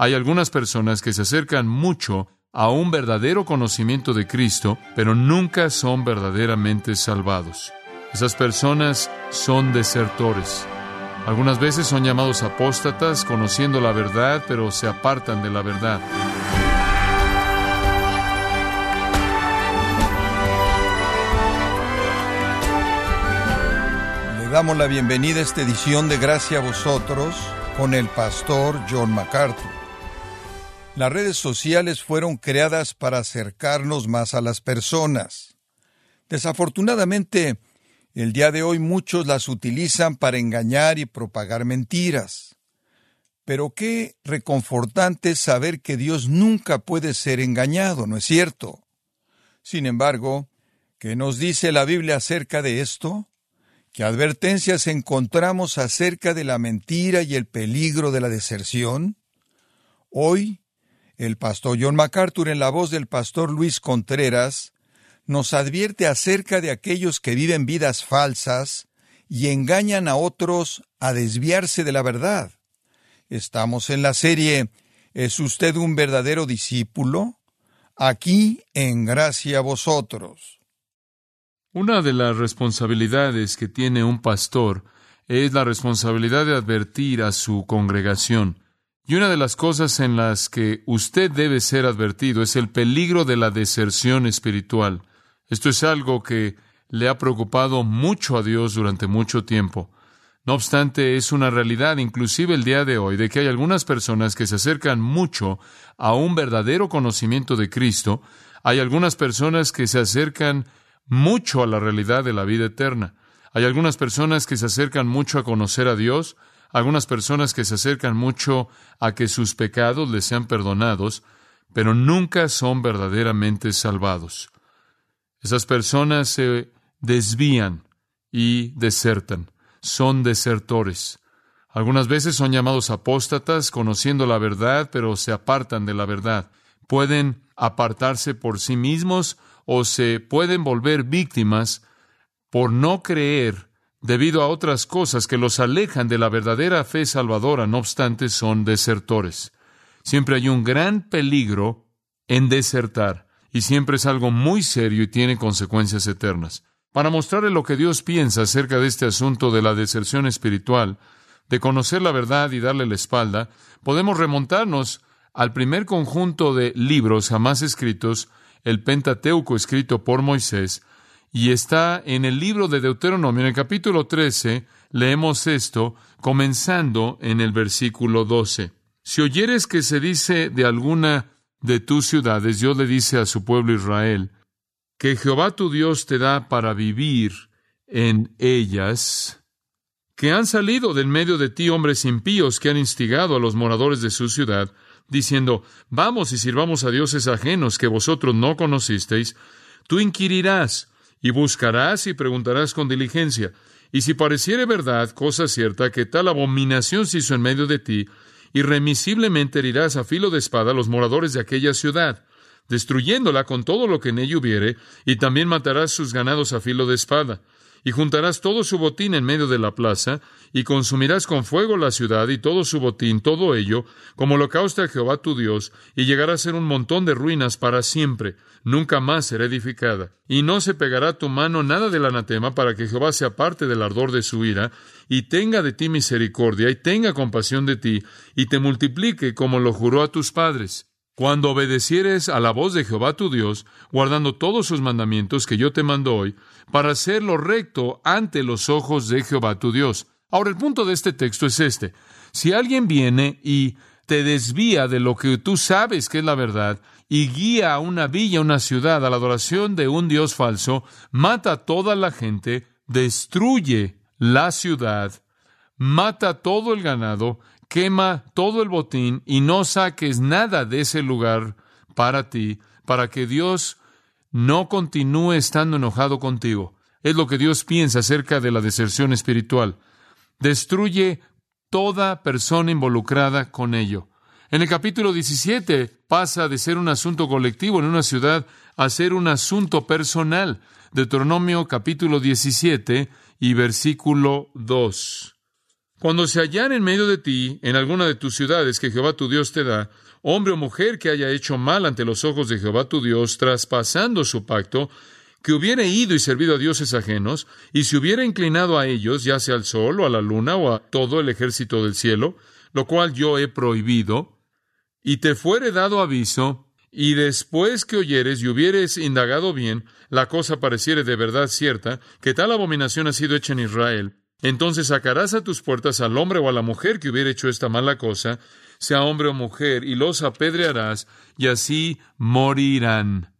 Hay algunas personas que se acercan mucho a un verdadero conocimiento de Cristo, pero nunca son verdaderamente salvados. Esas personas son desertores. Algunas veces son llamados apóstatas, conociendo la verdad, pero se apartan de la verdad. Le damos la bienvenida a esta edición de Gracia a vosotros con el pastor John MacArthur. Las redes sociales fueron creadas para acercarnos más a las personas. Desafortunadamente, el día de hoy muchos las utilizan para engañar y propagar mentiras. Pero qué reconfortante saber que Dios nunca puede ser engañado, ¿no es cierto? Sin embargo, ¿qué nos dice la Biblia acerca de esto? ¿Qué advertencias encontramos acerca de la mentira y el peligro de la deserción? Hoy el pastor John MacArthur, en la voz del pastor Luis Contreras, nos advierte acerca de aquellos que viven vidas falsas y engañan a otros a desviarse de la verdad. Estamos en la serie ¿Es usted un verdadero discípulo? Aquí en gracia a vosotros. Una de las responsabilidades que tiene un pastor es la responsabilidad de advertir a su congregación. Y una de las cosas en las que usted debe ser advertido es el peligro de la deserción espiritual. Esto es algo que le ha preocupado mucho a Dios durante mucho tiempo. No obstante, es una realidad, inclusive el día de hoy, de que hay algunas personas que se acercan mucho a un verdadero conocimiento de Cristo. Hay algunas personas que se acercan mucho a la realidad de la vida eterna. Hay algunas personas que se acercan mucho a conocer a Dios algunas personas que se acercan mucho a que sus pecados les sean perdonados, pero nunca son verdaderamente salvados. Esas personas se desvían y desertan, son desertores. Algunas veces son llamados apóstatas, conociendo la verdad, pero se apartan de la verdad. Pueden apartarse por sí mismos o se pueden volver víctimas por no creer debido a otras cosas que los alejan de la verdadera fe salvadora, no obstante, son desertores. Siempre hay un gran peligro en desertar, y siempre es algo muy serio y tiene consecuencias eternas. Para mostrarle lo que Dios piensa acerca de este asunto de la deserción espiritual, de conocer la verdad y darle la espalda, podemos remontarnos al primer conjunto de libros jamás escritos, el Pentateuco escrito por Moisés, y está en el libro de Deuteronomio, en el capítulo 13, leemos esto, comenzando en el versículo 12. Si oyeres que se dice de alguna de tus ciudades, Dios le dice a su pueblo Israel, que Jehová tu Dios te da para vivir en ellas, que han salido del medio de ti hombres impíos que han instigado a los moradores de su ciudad, diciendo, vamos y sirvamos a dioses ajenos que vosotros no conocisteis, tú inquirirás, y buscarás y preguntarás con diligencia. Y si pareciere verdad, cosa cierta, que tal abominación se hizo en medio de ti, irremisiblemente herirás a filo de espada a los moradores de aquella ciudad, destruyéndola con todo lo que en ella hubiere, y también matarás sus ganados a filo de espada y juntarás todo su botín en medio de la plaza, y consumirás con fuego la ciudad y todo su botín, todo ello, como holocausto a Jehová tu Dios, y llegará a ser un montón de ruinas para siempre, nunca más será edificada. Y no se pegará tu mano nada del anatema para que Jehová se aparte del ardor de su ira, y tenga de ti misericordia, y tenga compasión de ti, y te multiplique como lo juró a tus padres. Cuando obedecieres a la voz de Jehová tu Dios, guardando todos sus mandamientos que yo te mando hoy, para hacer lo recto ante los ojos de Jehová tu Dios. Ahora, el punto de este texto es este. Si alguien viene y te desvía de lo que tú sabes que es la verdad y guía a una villa, una ciudad, a la adoración de un Dios falso, mata a toda la gente, destruye la ciudad, mata todo el ganado quema todo el botín y no saques nada de ese lugar para ti, para que Dios no continúe estando enojado contigo. Es lo que Dios piensa acerca de la deserción espiritual. Destruye toda persona involucrada con ello. En el capítulo 17 pasa de ser un asunto colectivo en una ciudad a ser un asunto personal. Deuteronomio capítulo 17 y versículo 2. Cuando se hallan en medio de ti, en alguna de tus ciudades que Jehová tu Dios te da, hombre o mujer que haya hecho mal ante los ojos de Jehová tu Dios, traspasando su pacto, que hubiera ido y servido a dioses ajenos, y se hubiera inclinado a ellos, ya sea al sol o a la luna o a todo el ejército del cielo, lo cual yo he prohibido, y te fuere dado aviso, y después que oyeres y hubieres indagado bien, la cosa pareciere de verdad cierta, que tal abominación ha sido hecha en Israel, entonces sacarás a tus puertas al hombre o a la mujer que hubiera hecho esta mala cosa, sea hombre o mujer, y los apedrearás, y así morirán.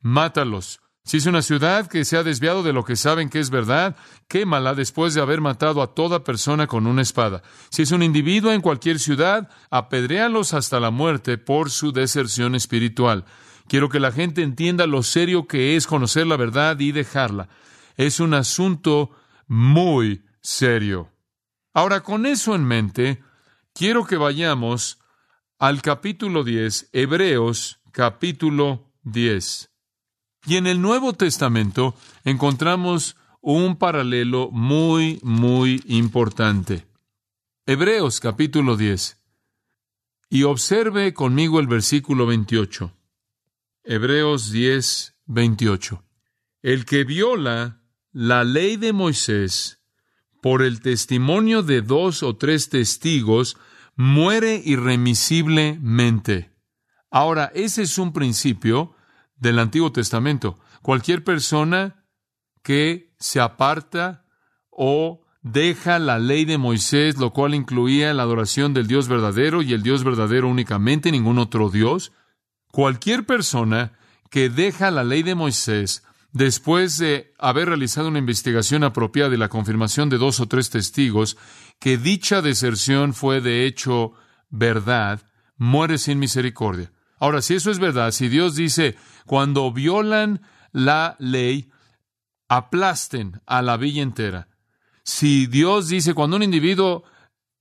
Mátalos. Si es una ciudad que se ha desviado de lo que saben que es verdad, quémala después de haber matado a toda persona con una espada. Si es un individuo en cualquier ciudad, apedréalos hasta la muerte por su deserción espiritual. Quiero que la gente entienda lo serio que es conocer la verdad y dejarla. Es un asunto muy serio. Ahora, con eso en mente, quiero que vayamos al capítulo 10, Hebreos capítulo 10. Y en el Nuevo Testamento encontramos un paralelo muy, muy importante. Hebreos capítulo 10. Y observe conmigo el versículo 28. Hebreos 10, 28. El que viola la ley de Moisés por el testimonio de dos o tres testigos, muere irremisiblemente. Ahora, ese es un principio del Antiguo Testamento. Cualquier persona que se aparta o deja la ley de Moisés, lo cual incluía la adoración del Dios verdadero y el Dios verdadero únicamente, ningún otro Dios. Cualquier persona que deja la ley de Moisés después de haber realizado una investigación apropiada y la confirmación de dos o tres testigos, que dicha deserción fue de hecho verdad, muere sin misericordia. Ahora, si eso es verdad, si Dios dice, cuando violan la ley, aplasten a la villa entera. Si Dios dice, cuando un individuo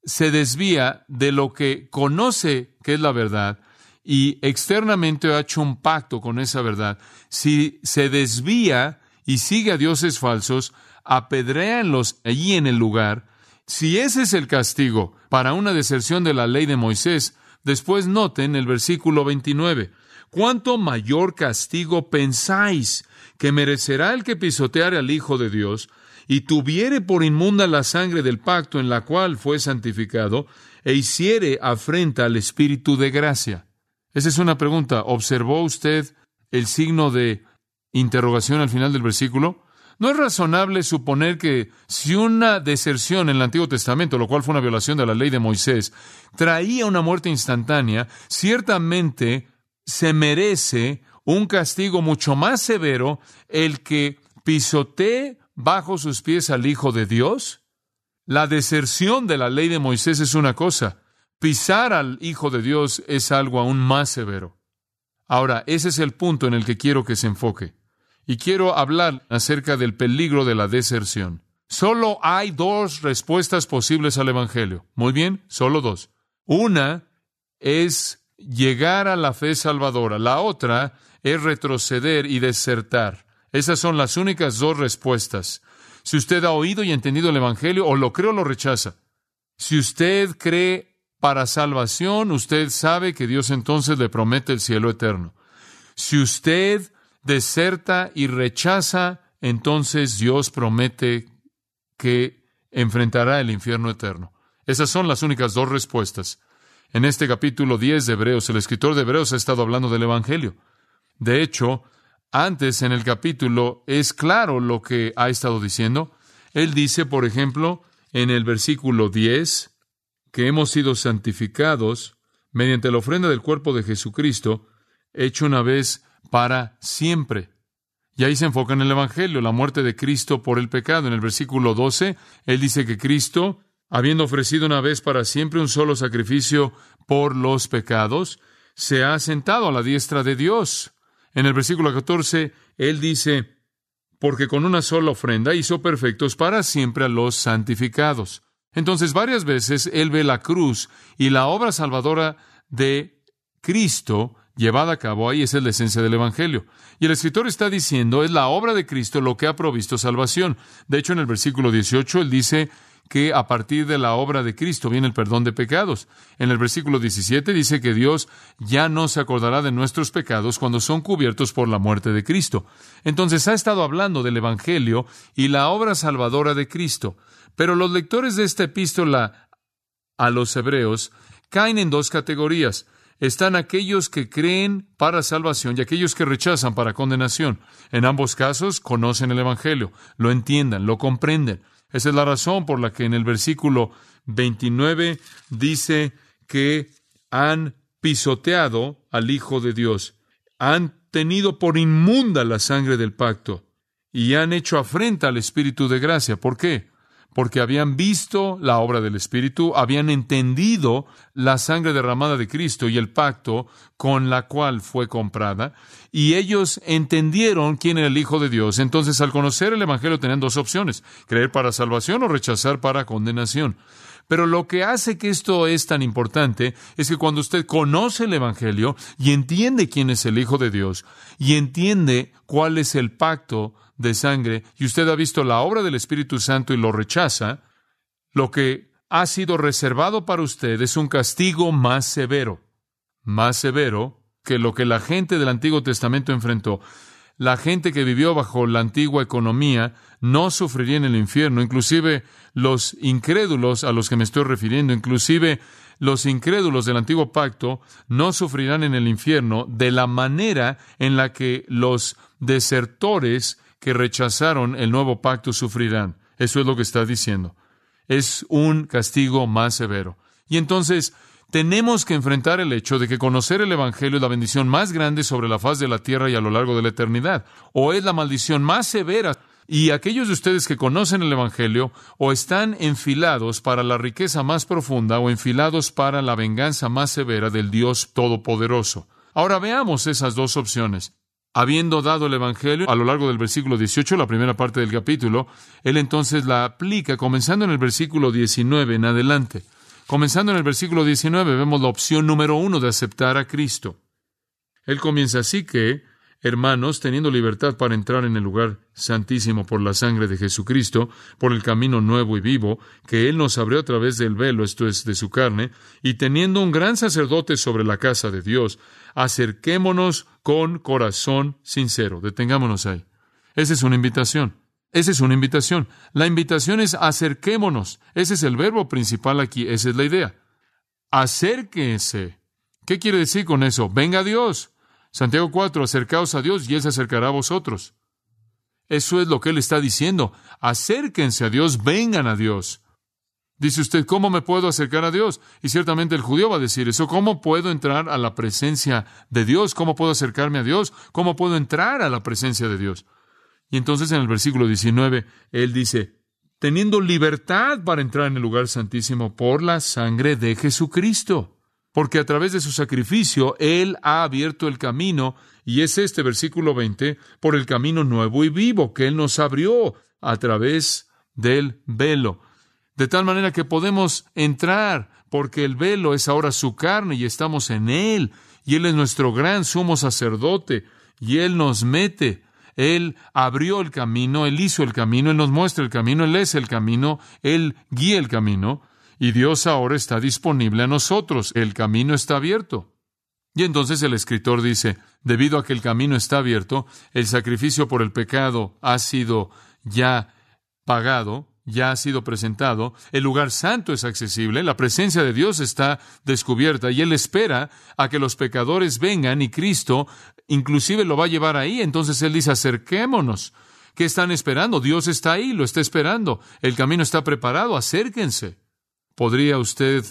se desvía de lo que conoce que es la verdad, y externamente ha hecho un pacto con esa verdad, si se desvía y sigue a dioses falsos, apedréanlos allí en el lugar. Si ese es el castigo para una deserción de la ley de Moisés, después noten el versículo 29. ¿Cuánto mayor castigo pensáis que merecerá el que pisoteare al Hijo de Dios y tuviere por inmunda la sangre del pacto en la cual fue santificado e hiciere afrenta al Espíritu de gracia? Esa es una pregunta. ¿Observó usted el signo de interrogación al final del versículo? ¿No es razonable suponer que si una deserción en el Antiguo Testamento, lo cual fue una violación de la ley de Moisés, traía una muerte instantánea, ciertamente se merece un castigo mucho más severo el que pisotee bajo sus pies al Hijo de Dios? La deserción de la ley de Moisés es una cosa, Pisar al Hijo de Dios es algo aún más severo. Ahora, ese es el punto en el que quiero que se enfoque. Y quiero hablar acerca del peligro de la deserción. Solo hay dos respuestas posibles al Evangelio. Muy bien, solo dos. Una es llegar a la fe salvadora. La otra es retroceder y desertar. Esas son las únicas dos respuestas. Si usted ha oído y entendido el Evangelio, o lo cree o lo rechaza. Si usted cree para salvación, usted sabe que Dios entonces le promete el cielo eterno. Si usted deserta y rechaza, entonces Dios promete que enfrentará el infierno eterno. Esas son las únicas dos respuestas. En este capítulo 10 de Hebreos, el escritor de Hebreos ha estado hablando del Evangelio. De hecho, antes en el capítulo es claro lo que ha estado diciendo. Él dice, por ejemplo, en el versículo 10, que hemos sido santificados mediante la ofrenda del cuerpo de Jesucristo, hecho una vez para siempre. Y ahí se enfoca en el Evangelio, la muerte de Cristo por el pecado. En el versículo 12, él dice que Cristo, habiendo ofrecido una vez para siempre un solo sacrificio por los pecados, se ha sentado a la diestra de Dios. En el versículo 14, él dice, porque con una sola ofrenda hizo perfectos para siempre a los santificados. Entonces, varias veces él ve la cruz y la obra salvadora de Cristo llevada a cabo ahí. Es la esencia del Evangelio. Y el escritor está diciendo, es la obra de Cristo lo que ha provisto salvación. De hecho, en el versículo 18, él dice que a partir de la obra de Cristo viene el perdón de pecados. En el versículo 17 dice que Dios ya no se acordará de nuestros pecados cuando son cubiertos por la muerte de Cristo. Entonces ha estado hablando del Evangelio y la obra salvadora de Cristo. Pero los lectores de esta epístola a los hebreos caen en dos categorías están aquellos que creen para salvación y aquellos que rechazan para condenación. En ambos casos conocen el Evangelio, lo entiendan, lo comprenden. Esa es la razón por la que en el versículo 29 dice que han pisoteado al Hijo de Dios, han tenido por inmunda la sangre del pacto y han hecho afrenta al Espíritu de gracia. ¿Por qué? Porque habían visto la obra del Espíritu, habían entendido la sangre derramada de Cristo y el pacto con la cual fue comprada, y ellos entendieron quién era el Hijo de Dios. Entonces, al conocer el Evangelio, tenían dos opciones, creer para salvación o rechazar para condenación. Pero lo que hace que esto es tan importante es que cuando usted conoce el Evangelio y entiende quién es el Hijo de Dios y entiende cuál es el pacto de sangre y usted ha visto la obra del Espíritu Santo y lo rechaza, lo que ha sido reservado para usted es un castigo más severo, más severo que lo que la gente del Antiguo Testamento enfrentó. La gente que vivió bajo la antigua economía no sufriría en el infierno, inclusive los incrédulos a los que me estoy refiriendo, inclusive los incrédulos del antiguo pacto no sufrirán en el infierno de la manera en la que los desertores que rechazaron el nuevo pacto sufrirán. Eso es lo que está diciendo. Es un castigo más severo. Y entonces tenemos que enfrentar el hecho de que conocer el Evangelio es la bendición más grande sobre la faz de la tierra y a lo largo de la eternidad, o es la maldición más severa. Y aquellos de ustedes que conocen el Evangelio o están enfilados para la riqueza más profunda o enfilados para la venganza más severa del Dios Todopoderoso. Ahora veamos esas dos opciones. Habiendo dado el Evangelio a lo largo del versículo 18, la primera parte del capítulo, él entonces la aplica, comenzando en el versículo 19 en adelante. Comenzando en el versículo 19 vemos la opción número uno de aceptar a Cristo. Él comienza así que, hermanos, teniendo libertad para entrar en el lugar santísimo por la sangre de Jesucristo, por el camino nuevo y vivo, que Él nos abrió a través del velo, esto es, de su carne, y teniendo un gran sacerdote sobre la casa de Dios, acerquémonos con corazón sincero. Detengámonos ahí. Esa es una invitación. Esa es una invitación. La invitación es acerquémonos. Ese es el verbo principal aquí. Esa es la idea. Acérquense. ¿Qué quiere decir con eso? Venga a Dios. Santiago 4, acercaos a Dios y Él se acercará a vosotros. Eso es lo que Él está diciendo. Acérquense a Dios, vengan a Dios. Dice usted, ¿cómo me puedo acercar a Dios? Y ciertamente el judío va a decir eso. ¿Cómo puedo entrar a la presencia de Dios? ¿Cómo puedo acercarme a Dios? ¿Cómo puedo entrar a la presencia de Dios? Y entonces en el versículo 19, él dice, teniendo libertad para entrar en el lugar santísimo por la sangre de Jesucristo. Porque a través de su sacrificio, Él ha abierto el camino, y es este versículo 20, por el camino nuevo y vivo que Él nos abrió a través del velo de tal manera que podemos entrar, porque el velo es ahora su carne y estamos en Él, y Él es nuestro gran sumo sacerdote, y Él nos mete. Él abrió el camino, Él hizo el camino, Él nos muestra el camino, Él es el camino, Él guía el camino, y Dios ahora está disponible a nosotros, el camino está abierto. Y entonces el escritor dice, debido a que el camino está abierto, el sacrificio por el pecado ha sido ya pagado, ya ha sido presentado, el lugar santo es accesible, la presencia de Dios está descubierta y Él espera a que los pecadores vengan y Cristo inclusive lo va a llevar ahí. Entonces Él dice, acerquémonos. ¿Qué están esperando? Dios está ahí, lo está esperando. El camino está preparado, acérquense. ¿Podría usted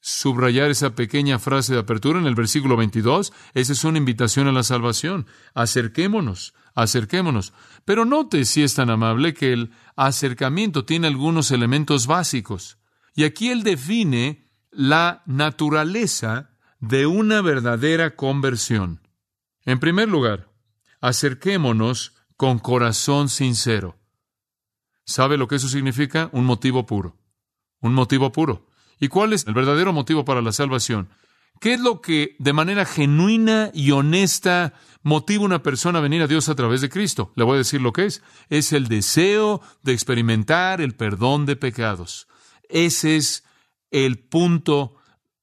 subrayar esa pequeña frase de apertura en el versículo 22? Esa es una invitación a la salvación. Acerquémonos acerquémonos. Pero note, si es tan amable, que el acercamiento tiene algunos elementos básicos. Y aquí él define la naturaleza de una verdadera conversión. En primer lugar, acerquémonos con corazón sincero. ¿Sabe lo que eso significa? Un motivo puro. Un motivo puro. ¿Y cuál es el verdadero motivo para la salvación? ¿Qué es lo que de manera genuina y honesta motiva una persona a venir a Dios a través de Cristo? Le voy a decir lo que es. Es el deseo de experimentar el perdón de pecados. Ese es el punto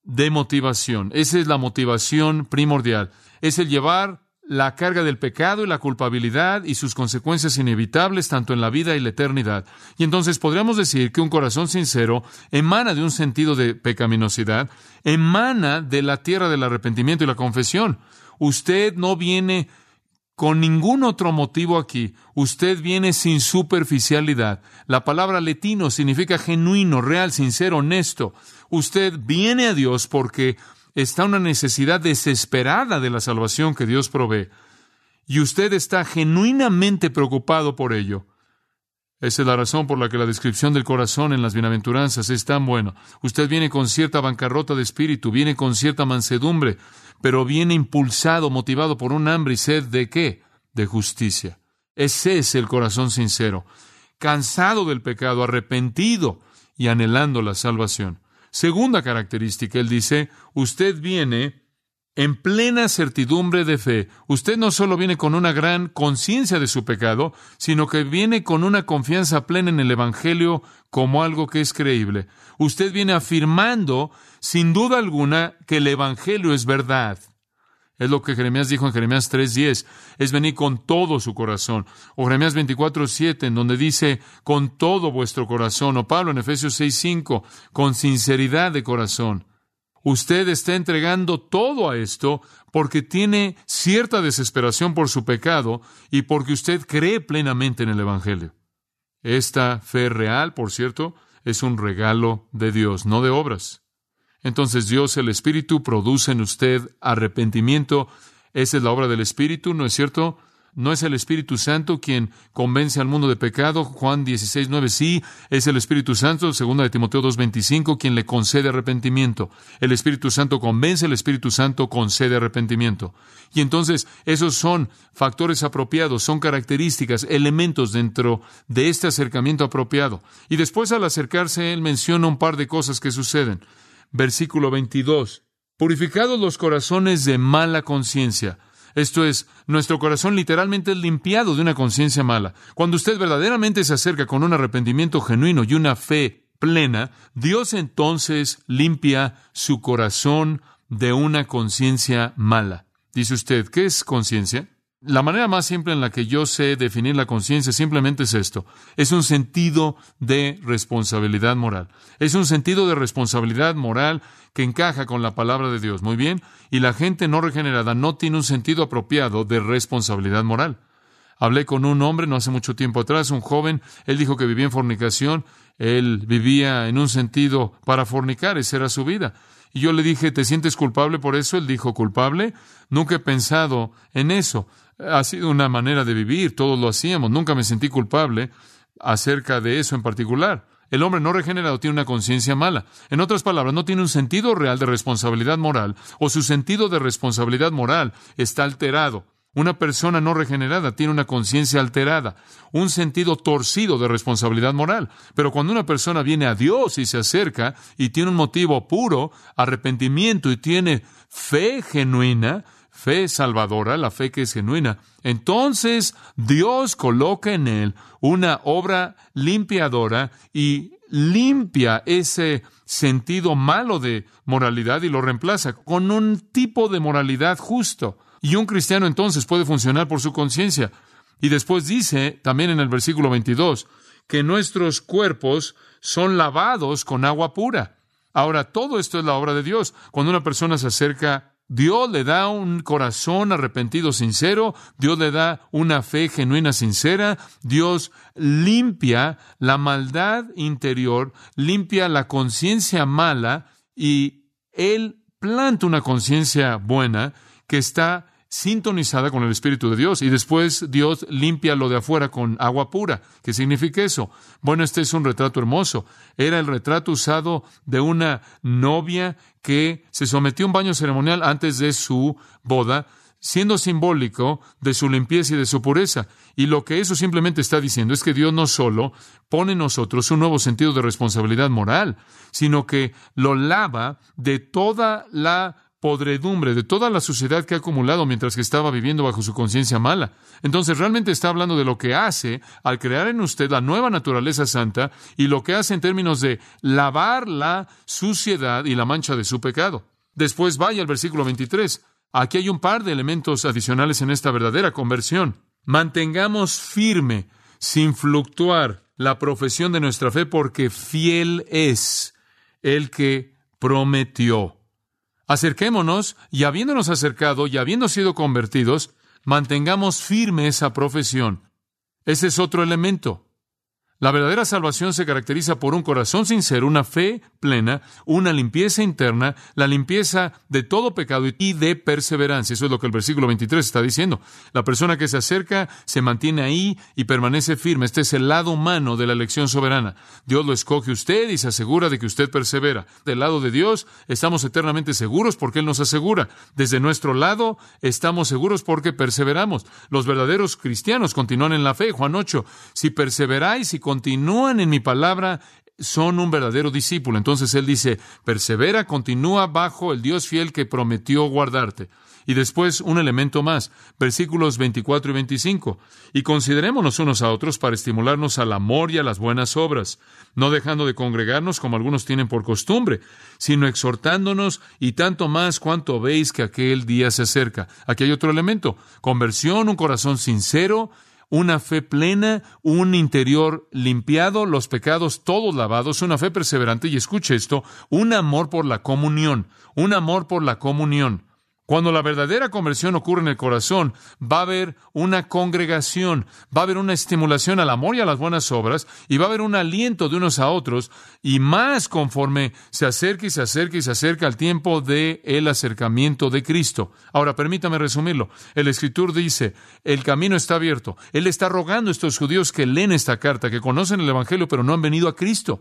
de motivación. Esa es la motivación primordial. Es el llevar la carga del pecado y la culpabilidad y sus consecuencias inevitables tanto en la vida y la eternidad. Y entonces podríamos decir que un corazón sincero emana de un sentido de pecaminosidad, emana de la tierra del arrepentimiento y la confesión. Usted no viene con ningún otro motivo aquí. Usted viene sin superficialidad. La palabra letino significa genuino, real, sincero, honesto. Usted viene a Dios porque está una necesidad desesperada de la salvación que Dios provee. Y usted está genuinamente preocupado por ello. Esa es la razón por la que la descripción del corazón en las bienaventuranzas es tan buena. Usted viene con cierta bancarrota de espíritu, viene con cierta mansedumbre, pero viene impulsado, motivado por un hambre y sed de qué? De justicia. Ese es el corazón sincero, cansado del pecado, arrepentido y anhelando la salvación. Segunda característica, él dice, usted viene en plena certidumbre de fe. Usted no solo viene con una gran conciencia de su pecado, sino que viene con una confianza plena en el Evangelio como algo que es creíble. Usted viene afirmando, sin duda alguna, que el Evangelio es verdad. Es lo que Jeremías dijo en Jeremías 3.10, es venir con todo su corazón. O Jeremías 24.7, en donde dice, con todo vuestro corazón. O Pablo en Efesios 6.5, con sinceridad de corazón. Usted está entregando todo a esto porque tiene cierta desesperación por su pecado y porque usted cree plenamente en el Evangelio. Esta fe real, por cierto, es un regalo de Dios, no de obras. Entonces Dios, el Espíritu, produce en usted arrepentimiento. Esa es la obra del Espíritu, ¿no es cierto? No es el Espíritu Santo quien convence al mundo de pecado. Juan 16, 9, sí, es el Espíritu Santo, segunda de Timoteo 2, 25, quien le concede arrepentimiento. El Espíritu Santo convence, el Espíritu Santo concede arrepentimiento. Y entonces, esos son factores apropiados, son características, elementos dentro de este acercamiento apropiado. Y después al acercarse, él menciona un par de cosas que suceden. Versículo 22. Purificados los corazones de mala conciencia esto es, nuestro corazón literalmente es limpiado de una conciencia mala. Cuando usted verdaderamente se acerca con un arrepentimiento genuino y una fe plena, Dios entonces limpia su corazón de una conciencia mala. Dice usted, ¿qué es conciencia? La manera más simple en la que yo sé definir la conciencia simplemente es esto. Es un sentido de responsabilidad moral. Es un sentido de responsabilidad moral que encaja con la palabra de Dios. Muy bien. Y la gente no regenerada no tiene un sentido apropiado de responsabilidad moral. Hablé con un hombre no hace mucho tiempo atrás, un joven, él dijo que vivía en fornicación, él vivía en un sentido para fornicar, esa era su vida. Y yo le dije, ¿te sientes culpable por eso? Él dijo, ¿culpable? Nunca he pensado en eso ha sido una manera de vivir, todos lo hacíamos, nunca me sentí culpable acerca de eso en particular. El hombre no regenerado tiene una conciencia mala. En otras palabras, no tiene un sentido real de responsabilidad moral o su sentido de responsabilidad moral está alterado. Una persona no regenerada tiene una conciencia alterada, un sentido torcido de responsabilidad moral. Pero cuando una persona viene a Dios y se acerca y tiene un motivo puro, arrepentimiento y tiene fe genuina, fe salvadora, la fe que es genuina, entonces Dios coloca en él una obra limpiadora y limpia ese sentido malo de moralidad y lo reemplaza con un tipo de moralidad justo. Y un cristiano entonces puede funcionar por su conciencia. Y después dice, también en el versículo 22, que nuestros cuerpos son lavados con agua pura. Ahora, todo esto es la obra de Dios. Cuando una persona se acerca Dios le da un corazón arrepentido sincero, Dios le da una fe genuina sincera, Dios limpia la maldad interior, limpia la conciencia mala y Él planta una conciencia buena que está sintonizada con el Espíritu de Dios y después Dios limpia lo de afuera con agua pura. ¿Qué significa eso? Bueno, este es un retrato hermoso. Era el retrato usado de una novia que se sometió a un baño ceremonial antes de su boda, siendo simbólico de su limpieza y de su pureza. Y lo que eso simplemente está diciendo es que Dios no solo pone en nosotros un nuevo sentido de responsabilidad moral, sino que lo lava de toda la podredumbre de toda la suciedad que ha acumulado mientras que estaba viviendo bajo su conciencia mala. Entonces realmente está hablando de lo que hace al crear en usted la nueva naturaleza santa y lo que hace en términos de lavar la suciedad y la mancha de su pecado. Después vaya al versículo 23. Aquí hay un par de elementos adicionales en esta verdadera conversión. Mantengamos firme, sin fluctuar, la profesión de nuestra fe porque fiel es el que prometió. Acerquémonos y habiéndonos acercado y habiendo sido convertidos, mantengamos firme esa profesión. Ese es otro elemento. La verdadera salvación se caracteriza por un corazón sincero, una fe plena, una limpieza interna, la limpieza de todo pecado y de perseverancia. Eso es lo que el versículo 23 está diciendo. La persona que se acerca se mantiene ahí y permanece firme. Este es el lado humano de la elección soberana. Dios lo escoge usted y se asegura de que usted persevera. Del lado de Dios estamos eternamente seguros porque Él nos asegura. Desde nuestro lado estamos seguros porque perseveramos. Los verdaderos cristianos continúan en la fe. Juan 8. Si perseveráis y continúan en mi palabra, son un verdadero discípulo. Entonces él dice, persevera, continúa bajo el Dios fiel que prometió guardarte. Y después un elemento más, versículos 24 y 25. Y considerémonos unos a otros para estimularnos al amor y a las buenas obras, no dejando de congregarnos como algunos tienen por costumbre, sino exhortándonos y tanto más cuanto veis que aquel día se acerca. Aquí hay otro elemento, conversión, un corazón sincero una fe plena, un interior limpiado, los pecados todos lavados, una fe perseverante, y escuche esto, un amor por la comunión, un amor por la comunión. Cuando la verdadera conversión ocurre en el corazón, va a haber una congregación, va a haber una estimulación al amor y a las buenas obras, y va a haber un aliento de unos a otros, y más conforme se acerca y se acerca y se acerca al tiempo de el acercamiento de Cristo. Ahora, permítame resumirlo. El escritor dice, el camino está abierto. Él está rogando a estos judíos que leen esta carta, que conocen el Evangelio, pero no han venido a Cristo.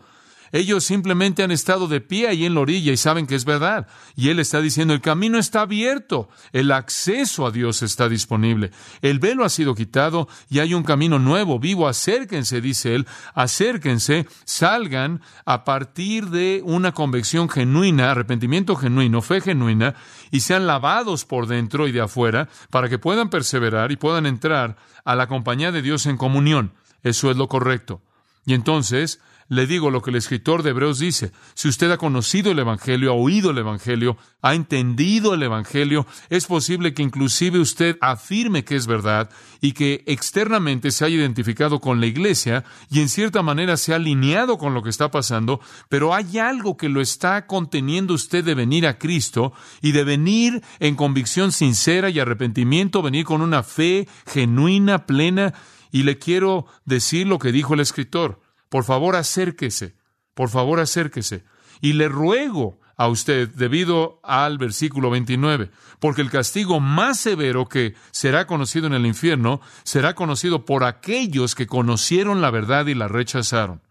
Ellos simplemente han estado de pie ahí en la orilla y saben que es verdad. Y Él está diciendo, el camino está abierto, el acceso a Dios está disponible, el velo ha sido quitado y hay un camino nuevo, vivo, acérquense, dice Él, acérquense, salgan a partir de una convicción genuina, arrepentimiento genuino, fe genuina, y sean lavados por dentro y de afuera para que puedan perseverar y puedan entrar a la compañía de Dios en comunión. Eso es lo correcto. Y entonces, le digo lo que el escritor de Hebreos dice. Si usted ha conocido el Evangelio, ha oído el Evangelio, ha entendido el Evangelio, es posible que inclusive usted afirme que es verdad y que externamente se haya identificado con la iglesia y en cierta manera se ha alineado con lo que está pasando, pero hay algo que lo está conteniendo usted de venir a Cristo y de venir en convicción sincera y arrepentimiento, venir con una fe genuina, plena. Y le quiero decir lo que dijo el escritor. Por favor, acérquese, por favor, acérquese. Y le ruego a usted, debido al versículo 29, porque el castigo más severo que será conocido en el infierno será conocido por aquellos que conocieron la verdad y la rechazaron.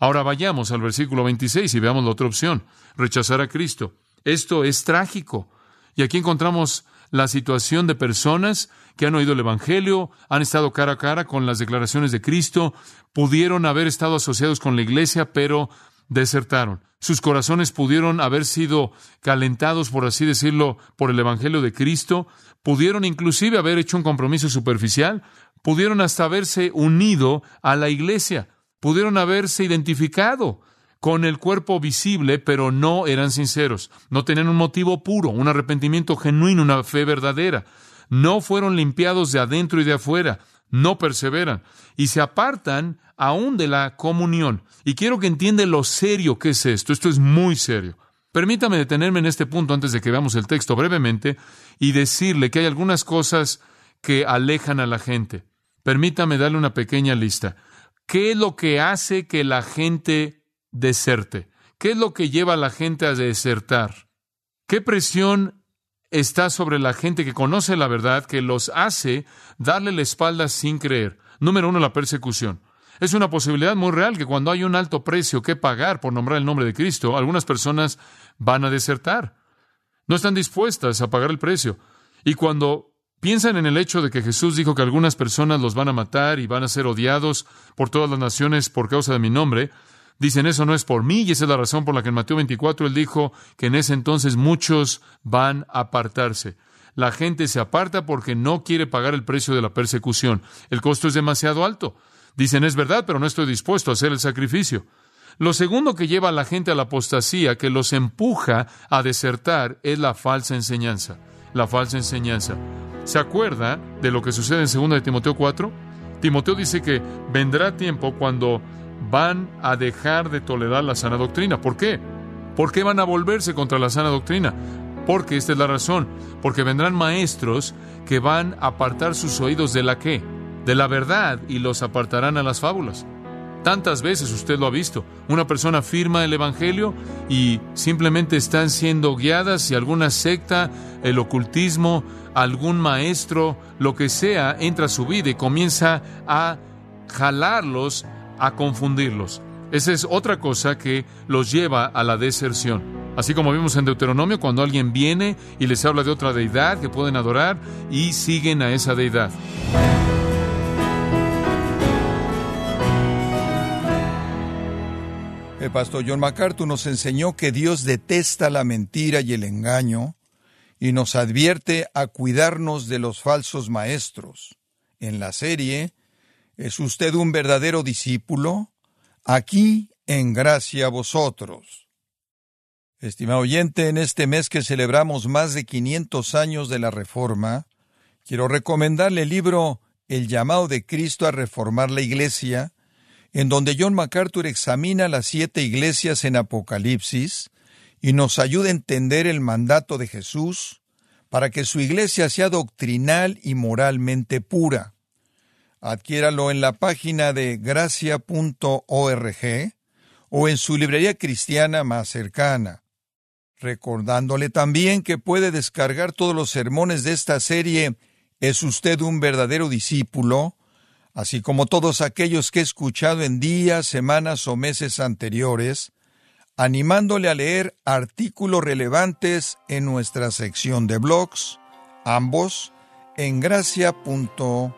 Ahora vayamos al versículo 26 y veamos la otra opción, rechazar a Cristo. Esto es trágico. Y aquí encontramos la situación de personas que han oído el Evangelio, han estado cara a cara con las declaraciones de Cristo, pudieron haber estado asociados con la iglesia, pero desertaron. Sus corazones pudieron haber sido calentados, por así decirlo, por el Evangelio de Cristo, pudieron inclusive haber hecho un compromiso superficial, pudieron hasta haberse unido a la iglesia, pudieron haberse identificado con el cuerpo visible, pero no eran sinceros. No tenían un motivo puro, un arrepentimiento genuino, una fe verdadera. No fueron limpiados de adentro y de afuera. No perseveran y se apartan aún de la comunión. Y quiero que entienda lo serio que es esto. Esto es muy serio. Permítame detenerme en este punto antes de que veamos el texto brevemente y decirle que hay algunas cosas que alejan a la gente. Permítame darle una pequeña lista. ¿Qué es lo que hace que la gente deserte? ¿Qué es lo que lleva a la gente a desertar? ¿Qué presión está sobre la gente que conoce la verdad que los hace darle la espalda sin creer? Número uno, la persecución. Es una posibilidad muy real que cuando hay un alto precio que pagar por nombrar el nombre de Cristo, algunas personas van a desertar. No están dispuestas a pagar el precio. Y cuando piensan en el hecho de que Jesús dijo que algunas personas los van a matar y van a ser odiados por todas las naciones por causa de mi nombre, Dicen, eso no es por mí, y esa es la razón por la que en Mateo 24 él dijo que en ese entonces muchos van a apartarse. La gente se aparta porque no quiere pagar el precio de la persecución. El costo es demasiado alto. Dicen, es verdad, pero no estoy dispuesto a hacer el sacrificio. Lo segundo que lleva a la gente a la apostasía, que los empuja a desertar, es la falsa enseñanza. La falsa enseñanza. ¿Se acuerda de lo que sucede en 2 de Timoteo 4? Timoteo dice que vendrá tiempo cuando van a dejar de tolerar la sana doctrina. ¿Por qué? ¿Por qué van a volverse contra la sana doctrina? Porque esta es la razón. Porque vendrán maestros que van a apartar sus oídos de la qué? De la verdad y los apartarán a las fábulas. Tantas veces usted lo ha visto. Una persona firma el Evangelio y simplemente están siendo guiadas si alguna secta, el ocultismo, algún maestro, lo que sea, entra a su vida y comienza a jalarlos a confundirlos. Esa es otra cosa que los lleva a la deserción. Así como vimos en Deuteronomio, cuando alguien viene y les habla de otra deidad que pueden adorar y siguen a esa deidad. El pastor John MacArthur nos enseñó que Dios detesta la mentira y el engaño y nos advierte a cuidarnos de los falsos maestros. En la serie ¿Es usted un verdadero discípulo? Aquí en gracia a vosotros. Estimado oyente, en este mes que celebramos más de 500 años de la Reforma, quiero recomendarle el libro El llamado de Cristo a reformar la Iglesia, en donde John MacArthur examina las siete iglesias en Apocalipsis y nos ayuda a entender el mandato de Jesús para que su iglesia sea doctrinal y moralmente pura. Adquiéralo en la página de gracia.org o en su librería cristiana más cercana. Recordándole también que puede descargar todos los sermones de esta serie ¿Es usted un verdadero discípulo? así como todos aquellos que he escuchado en días, semanas o meses anteriores, animándole a leer artículos relevantes en nuestra sección de blogs, ambos en gracia.org.